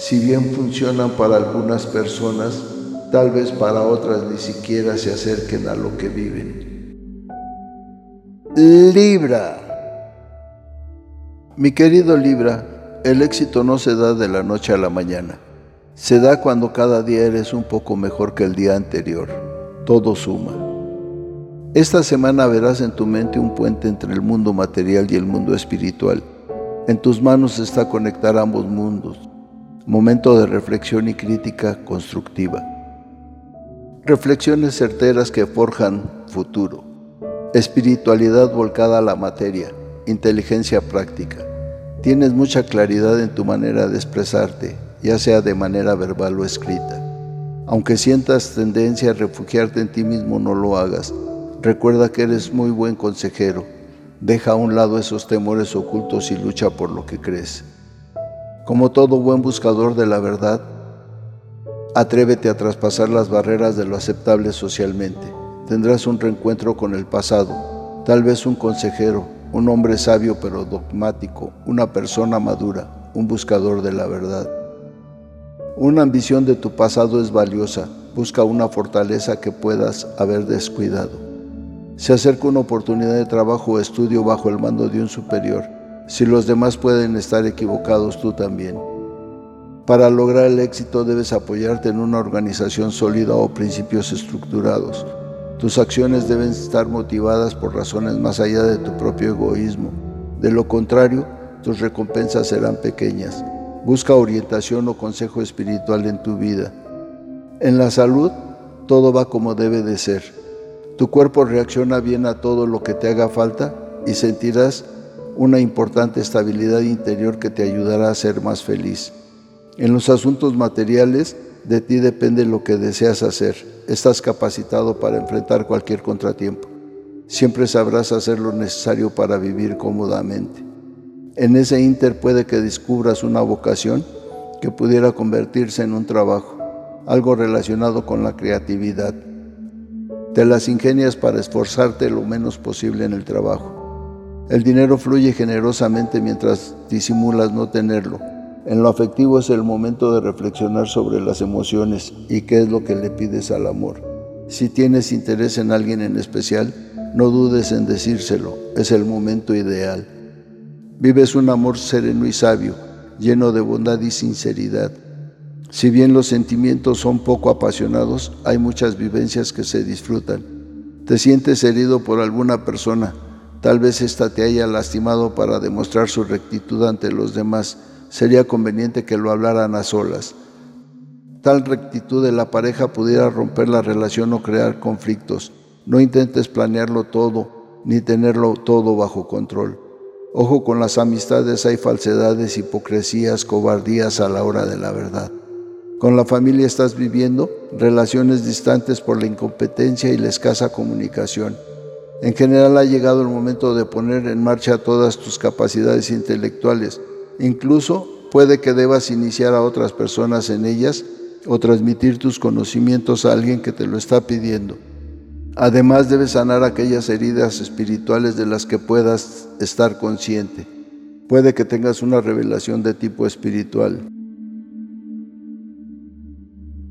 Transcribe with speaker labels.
Speaker 1: si bien funcionan para algunas personas, tal vez para otras ni siquiera se acerquen a lo que viven. Libra. Mi querido Libra, el éxito no se da de la noche a la mañana. Se da cuando cada día eres un poco mejor que el día anterior. Todo suma. Esta semana verás en tu mente un puente entre el mundo material y el mundo espiritual. En tus manos está conectar ambos mundos. Momento de reflexión y crítica constructiva. Reflexiones certeras que forjan futuro. Espiritualidad volcada a la materia. Inteligencia práctica. Tienes mucha claridad en tu manera de expresarte, ya sea de manera verbal o escrita. Aunque sientas tendencia a refugiarte en ti mismo, no lo hagas. Recuerda que eres muy buen consejero. Deja a un lado esos temores ocultos y lucha por lo que crees. Como todo buen buscador de la verdad, atrévete a traspasar las barreras de lo aceptable socialmente. Tendrás un reencuentro con el pasado, tal vez un consejero, un hombre sabio pero dogmático, una persona madura, un buscador de la verdad. Una ambición de tu pasado es valiosa, busca una fortaleza que puedas haber descuidado. Se acerca una oportunidad de trabajo o estudio bajo el mando de un superior. Si los demás pueden estar equivocados, tú también. Para lograr el éxito debes apoyarte en una organización sólida o principios estructurados. Tus acciones deben estar motivadas por razones más allá de tu propio egoísmo. De lo contrario, tus recompensas serán pequeñas. Busca orientación o consejo espiritual en tu vida. En la salud, todo va como debe de ser. Tu cuerpo reacciona bien a todo lo que te haga falta y sentirás una importante estabilidad interior que te ayudará a ser más feliz. En los asuntos materiales, de ti depende lo que deseas hacer. Estás capacitado para enfrentar cualquier contratiempo. Siempre sabrás hacer lo necesario para vivir cómodamente. En ese inter puede que descubras una vocación que pudiera convertirse en un trabajo, algo relacionado con la creatividad. Te las ingenias para esforzarte lo menos posible en el trabajo. El dinero fluye generosamente mientras disimulas no tenerlo en lo afectivo es el momento de reflexionar sobre las emociones y qué es lo que le pides al amor. Si tienes interés en alguien en especial, no dudes en decírselo, es el momento ideal. Vives un amor sereno y sabio, lleno de bondad y sinceridad. Si bien los sentimientos son poco apasionados, hay muchas vivencias que se disfrutan. Te sientes herido por alguna persona, tal vez ésta te haya lastimado para demostrar su rectitud ante los demás sería conveniente que lo hablaran a solas. Tal rectitud de la pareja pudiera romper la relación o crear conflictos. No intentes planearlo todo ni tenerlo todo bajo control. Ojo con las amistades, hay falsedades, hipocresías, cobardías a la hora de la verdad. Con la familia estás viviendo relaciones distantes por la incompetencia y la escasa comunicación. En general ha llegado el momento de poner en marcha todas tus capacidades intelectuales Incluso puede que debas iniciar a otras personas en ellas o transmitir tus conocimientos a alguien que te lo está pidiendo. Además debes sanar aquellas heridas espirituales de las que puedas estar consciente. Puede que tengas una revelación de tipo espiritual.